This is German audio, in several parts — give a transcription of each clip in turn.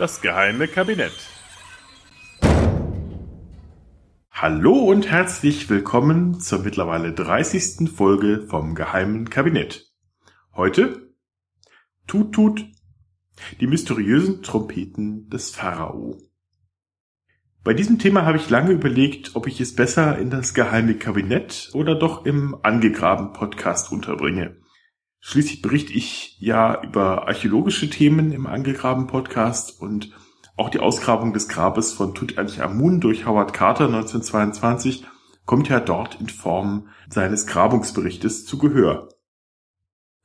Das geheime Kabinett. Hallo und herzlich willkommen zur mittlerweile 30. Folge vom geheimen Kabinett. Heute Tut Tut, die mysteriösen Trompeten des Pharao. Bei diesem Thema habe ich lange überlegt, ob ich es besser in das geheime Kabinett oder doch im angegraben Podcast unterbringe. Schließlich berichte ich ja über archäologische Themen im angegraben Podcast und auch die Ausgrabung des Grabes von Tutanchamun durch Howard Carter 1922 kommt ja dort in Form seines Grabungsberichtes zu Gehör.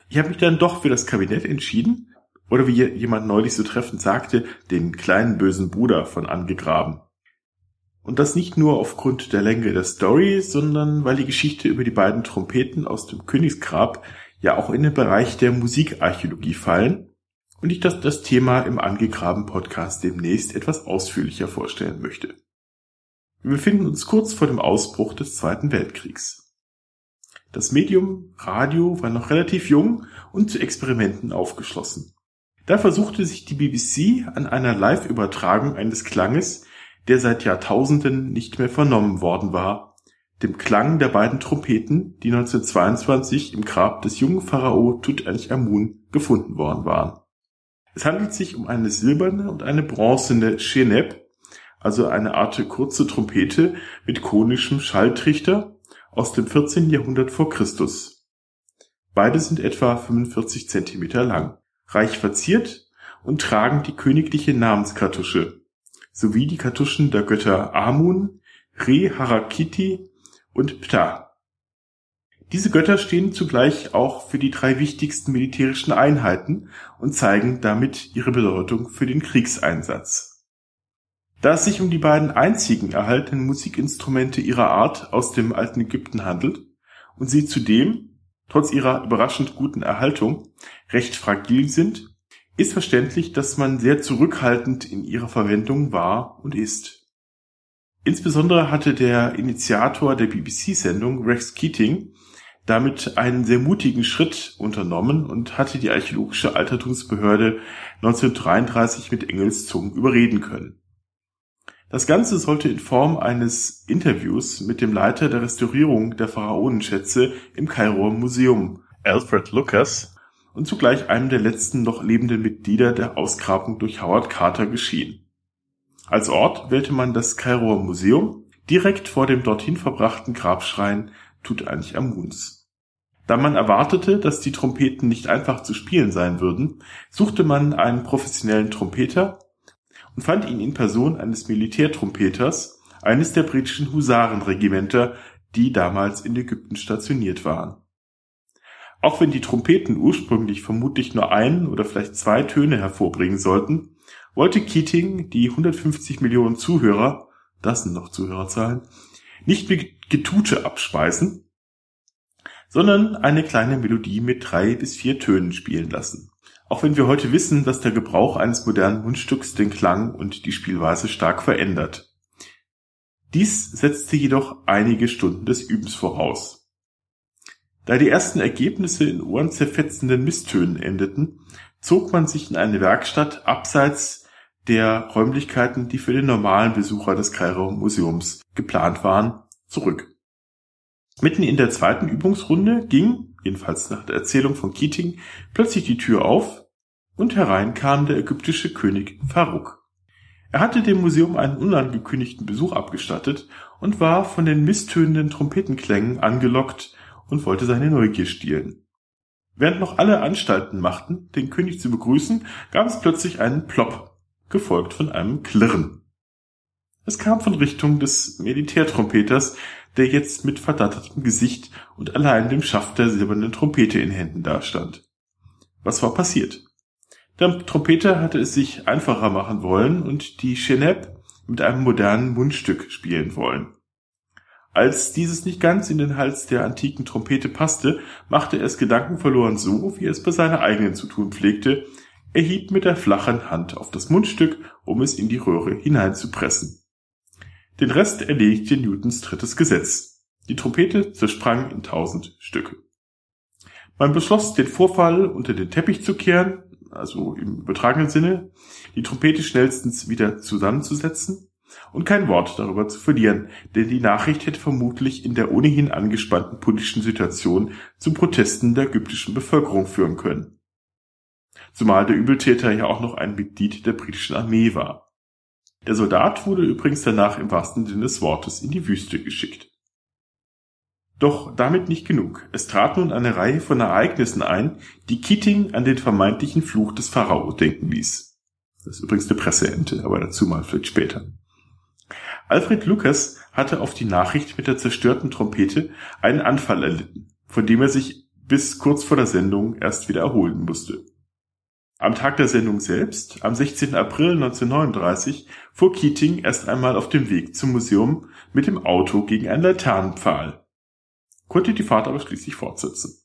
Ich habe mich dann doch für das Kabinett entschieden, oder wie jemand neulich so treffend sagte, den kleinen bösen Bruder von angegraben. Und das nicht nur aufgrund der Länge der Story, sondern weil die Geschichte über die beiden Trompeten aus dem Königsgrab ja auch in den Bereich der Musikarchäologie fallen und ich das, das Thema im angegraben Podcast demnächst etwas ausführlicher vorstellen möchte. Wir befinden uns kurz vor dem Ausbruch des Zweiten Weltkriegs. Das Medium Radio war noch relativ jung und zu Experimenten aufgeschlossen. Da versuchte sich die BBC an einer Live-Übertragung eines Klanges, der seit Jahrtausenden nicht mehr vernommen worden war, dem Klang der beiden Trompeten, die 1922 im Grab des jungen Pharao Tutanchamun gefunden worden waren. Es handelt sich um eine silberne und eine bronzene Sheneb, also eine Art kurze Trompete mit konischem Schalltrichter aus dem 14. Jahrhundert vor Christus. Beide sind etwa 45 Zentimeter lang, reich verziert und tragen die königliche Namenskartusche sowie die Kartuschen der Götter Amun, Re Harakiti und Ptah. Diese Götter stehen zugleich auch für die drei wichtigsten militärischen Einheiten und zeigen damit ihre Bedeutung für den Kriegseinsatz. Da es sich um die beiden einzigen erhaltenen Musikinstrumente ihrer Art aus dem alten Ägypten handelt und sie zudem, trotz ihrer überraschend guten Erhaltung, recht fragil sind, ist verständlich, dass man sehr zurückhaltend in ihrer Verwendung war und ist. Insbesondere hatte der Initiator der BBC-Sendung, Rex Keating, damit einen sehr mutigen Schritt unternommen und hatte die archäologische Altertumsbehörde 1933 mit Engelszungen überreden können. Das Ganze sollte in Form eines Interviews mit dem Leiter der Restaurierung der Pharaonenschätze im Kairoer Museum, Alfred Lucas, und zugleich einem der letzten noch lebenden Mitglieder der Ausgrabung durch Howard Carter geschehen. Als Ort wählte man das Kairoer Museum direkt vor dem dorthin verbrachten Grabschrein Tutanchamuns. Da man erwartete, dass die Trompeten nicht einfach zu spielen sein würden, suchte man einen professionellen Trompeter und fand ihn in Person eines Militärtrompeters eines der britischen Husarenregimenter, die damals in Ägypten stationiert waren. Auch wenn die Trompeten ursprünglich vermutlich nur ein oder vielleicht zwei Töne hervorbringen sollten, wollte Keating die 150 Millionen Zuhörer, das sind noch Zuhörerzahlen, nicht mit Getute abspeisen, sondern eine kleine Melodie mit drei bis vier Tönen spielen lassen. Auch wenn wir heute wissen, dass der Gebrauch eines modernen Mundstücks den Klang und die Spielweise stark verändert. Dies setzte jedoch einige Stunden des Übens voraus. Da die ersten Ergebnisse in ohrenzerfetzenden Misstönen endeten, zog man sich in eine Werkstatt abseits der Räumlichkeiten, die für den normalen Besucher des Kairo Museums geplant waren, zurück. Mitten in der zweiten Übungsrunde ging, jedenfalls nach der Erzählung von Keating, plötzlich die Tür auf und herein kam der ägyptische König Farouk. Er hatte dem Museum einen unangekündigten Besuch abgestattet und war von den misstönenden Trompetenklängen angelockt und wollte seine Neugier stielen. Während noch alle Anstalten machten, den König zu begrüßen, gab es plötzlich einen Plopp gefolgt von einem Klirren. Es kam von Richtung des Militärtrompeters, der jetzt mit verdattertem Gesicht und allein dem Schaft der silbernen Trompete in Händen dastand. Was war passiert? Der Trompeter hatte es sich einfacher machen wollen und die Cheneb mit einem modernen Mundstück spielen wollen. Als dieses nicht ganz in den Hals der antiken Trompete passte, machte er es gedankenverloren so, wie er es bei seiner eigenen zu tun pflegte, er hieb mit der flachen Hand auf das Mundstück, um es in die Röhre hineinzupressen. Den Rest erledigte Newtons drittes Gesetz. Die Trompete zersprang in tausend Stücke. Man beschloss, den Vorfall unter den Teppich zu kehren, also im übertragenen Sinne, die Trompete schnellstens wieder zusammenzusetzen und kein Wort darüber zu verlieren, denn die Nachricht hätte vermutlich in der ohnehin angespannten politischen Situation zu Protesten der ägyptischen Bevölkerung führen können. Zumal der Übeltäter ja auch noch ein Mitglied der britischen Armee war. Der Soldat wurde übrigens danach im wahrsten Sinne des Wortes in die Wüste geschickt. Doch damit nicht genug. Es trat nun eine Reihe von Ereignissen ein, die Keating an den vermeintlichen Fluch des Pharao denken ließ. Das ist übrigens eine Presseente, aber dazu mal vielleicht später. Alfred Lucas hatte auf die Nachricht mit der zerstörten Trompete einen Anfall erlitten, von dem er sich bis kurz vor der Sendung erst wieder erholen musste. Am Tag der Sendung selbst, am 16. April 1939, fuhr Keating erst einmal auf dem Weg zum Museum mit dem Auto gegen einen Laternenpfahl konnte die Fahrt aber schließlich fortsetzen.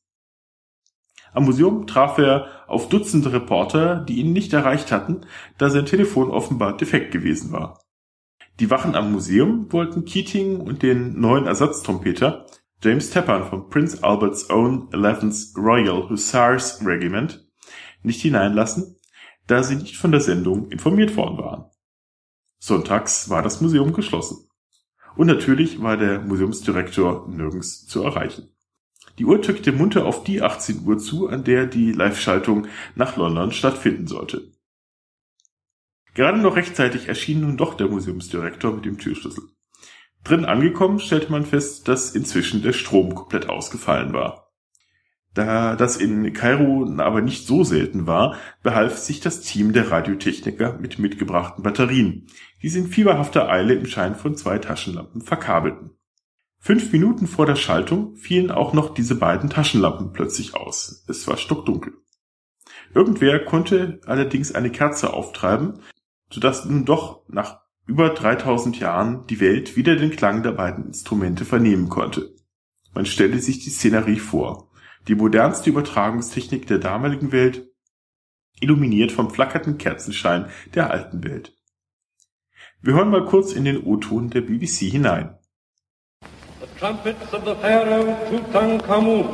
Am Museum traf er auf Dutzende Reporter, die ihn nicht erreicht hatten, da sein Telefon offenbar defekt gewesen war. Die Wachen am Museum wollten Keating und den neuen Ersatztrompeter James Teppan vom Prince Albert's Own 11th Royal Hussars Regiment nicht hineinlassen, da sie nicht von der Sendung informiert worden waren. Sonntags war das Museum geschlossen. Und natürlich war der Museumsdirektor nirgends zu erreichen. Die Uhr tückte munter auf die 18 Uhr zu, an der die Live-Schaltung nach London stattfinden sollte. Gerade noch rechtzeitig erschien nun doch der Museumsdirektor mit dem Türschlüssel. Drin angekommen stellte man fest, dass inzwischen der Strom komplett ausgefallen war. Da das in Kairo aber nicht so selten war, behalf sich das Team der Radiotechniker mit mitgebrachten Batterien, die sie in fieberhafter Eile im Schein von zwei Taschenlampen verkabelten. Fünf Minuten vor der Schaltung fielen auch noch diese beiden Taschenlampen plötzlich aus. Es war stockdunkel. Irgendwer konnte allerdings eine Kerze auftreiben, sodass nun doch nach über 3000 Jahren die Welt wieder den Klang der beiden Instrumente vernehmen konnte. Man stelle sich die Szenerie vor die modernste Übertragungstechnik der damaligen Welt, illuminiert vom flackernden Kerzenschein der alten Welt. Wir hören mal kurz in den O-Ton der BBC hinein. The trumpets of the Pharaoh Tutankhamun,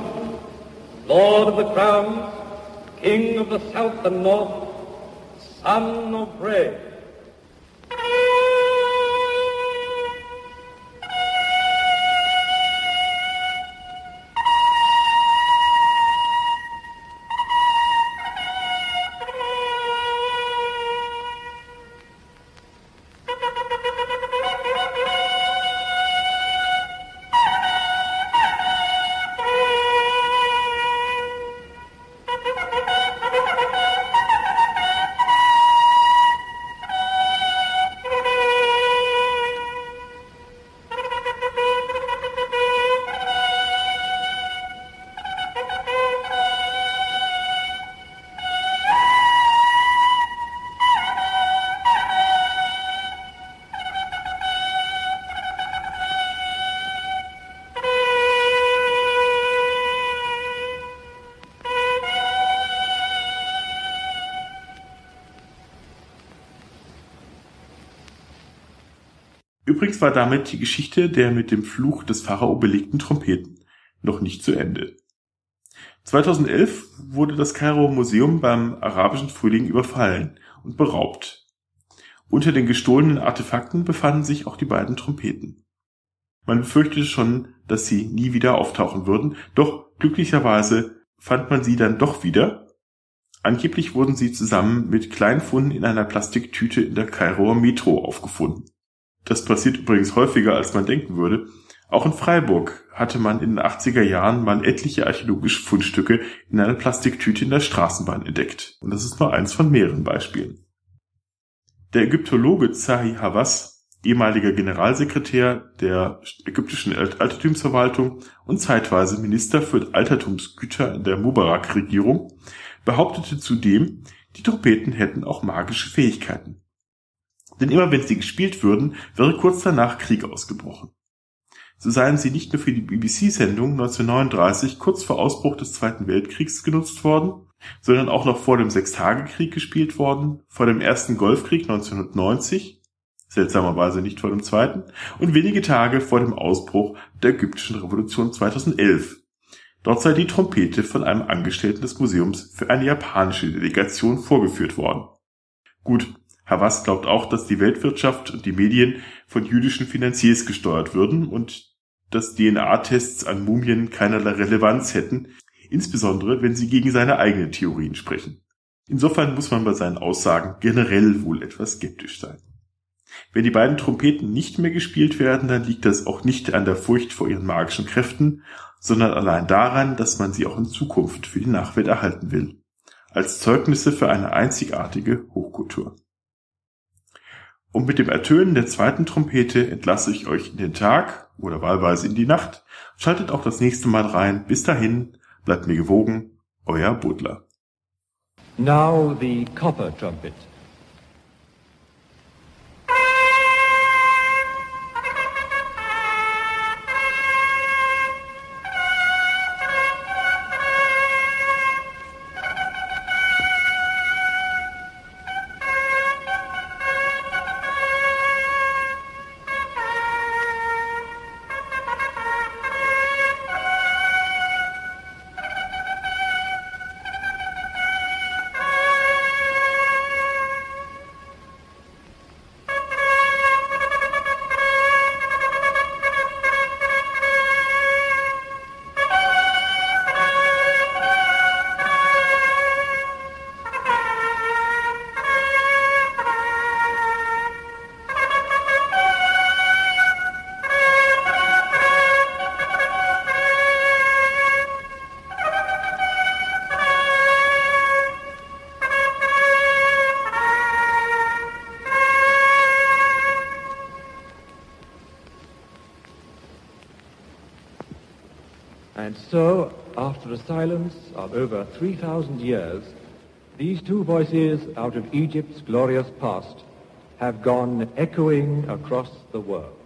Lord of the Crowns, King of the South and North, Son of Bread. Übrigens war damit die Geschichte der mit dem Fluch des Pharao belegten Trompeten noch nicht zu Ende. 2011 wurde das Kairo Museum beim arabischen Frühling überfallen und beraubt. Unter den gestohlenen Artefakten befanden sich auch die beiden Trompeten. Man befürchtete schon, dass sie nie wieder auftauchen würden, doch glücklicherweise fand man sie dann doch wieder. Angeblich wurden sie zusammen mit Kleinfunden in einer Plastiktüte in der Kairoer Metro aufgefunden. Das passiert übrigens häufiger, als man denken würde. Auch in Freiburg hatte man in den 80er Jahren mal etliche archäologische Fundstücke in einer Plastiktüte in der Straßenbahn entdeckt. Und das ist nur eins von mehreren Beispielen. Der Ägyptologe Zahi Hawass, ehemaliger Generalsekretär der ägyptischen Altertumsverwaltung und zeitweise Minister für Altertumsgüter in der Mubarak-Regierung, behauptete zudem, die Trompeten hätten auch magische Fähigkeiten. Denn immer wenn sie gespielt würden, wäre kurz danach Krieg ausgebrochen. So seien sie nicht nur für die BBC-Sendung 1939 kurz vor Ausbruch des Zweiten Weltkriegs genutzt worden, sondern auch noch vor dem Sechstagekrieg gespielt worden, vor dem ersten Golfkrieg 1990, seltsamerweise nicht vor dem zweiten, und wenige Tage vor dem Ausbruch der ägyptischen Revolution 2011. Dort sei die Trompete von einem Angestellten des Museums für eine japanische Delegation vorgeführt worden. Gut, Wass glaubt auch, dass die Weltwirtschaft und die Medien von jüdischen Finanziers gesteuert würden und dass DNA-Tests an Mumien keinerlei Relevanz hätten, insbesondere wenn sie gegen seine eigenen Theorien sprechen. Insofern muss man bei seinen Aussagen generell wohl etwas skeptisch sein. Wenn die beiden Trompeten nicht mehr gespielt werden, dann liegt das auch nicht an der Furcht vor ihren magischen Kräften, sondern allein daran, dass man sie auch in Zukunft für die Nachwelt erhalten will, als Zeugnisse für eine einzigartige Hochkultur. Und mit dem Ertönen der zweiten Trompete entlasse ich euch in den Tag oder wahlweise in die Nacht. Schaltet auch das nächste Mal rein. Bis dahin, bleibt mir gewogen, euer Butler. Now the copper trumpet. And so, after a silence of over 3,000 years, these two voices out of Egypt's glorious past have gone echoing across the world.